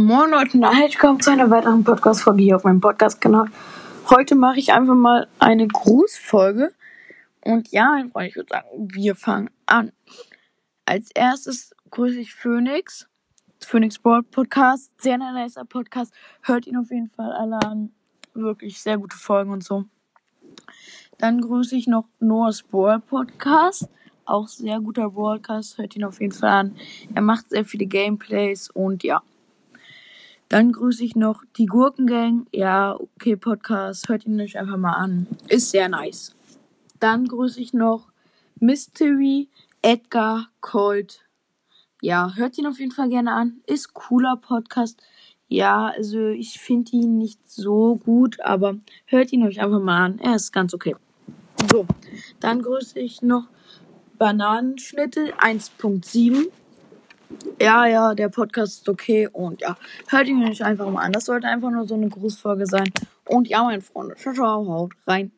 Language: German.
Moin Leute, und herzlich willkommen zu einer weiteren Podcast-Folge hier auf meinem Podcast-Kanal. Heute mache ich einfach mal eine Grußfolge. Und ja, ich würde sagen, wir fangen an. Als erstes grüße ich Phoenix. Phoenix Broad Podcast. Sehr nicer Podcast. Hört ihn auf jeden Fall alle an. Wirklich sehr gute Folgen und so. Dann grüße ich noch Noah's Brawl Podcast. Auch sehr guter Broadcast. Hört ihn auf jeden Fall an. Er macht sehr viele Gameplays und ja. Dann grüße ich noch die Gurkengang. Ja, okay, Podcast. Hört ihn euch einfach mal an. Ist sehr nice. Dann grüße ich noch Mystery, Edgar, Colt. Ja, hört ihn auf jeden Fall gerne an. Ist cooler Podcast. Ja, also ich finde ihn nicht so gut, aber hört ihn euch einfach mal an. Er ist ganz okay. So, dann grüße ich noch Bananenschnitte 1.7. Ja, ja, der Podcast ist okay und ja, hört ihn euch einfach mal an. Das sollte einfach nur so eine Grußfolge sein. Und ja, mein Freunde, ciao, ciao, haut rein.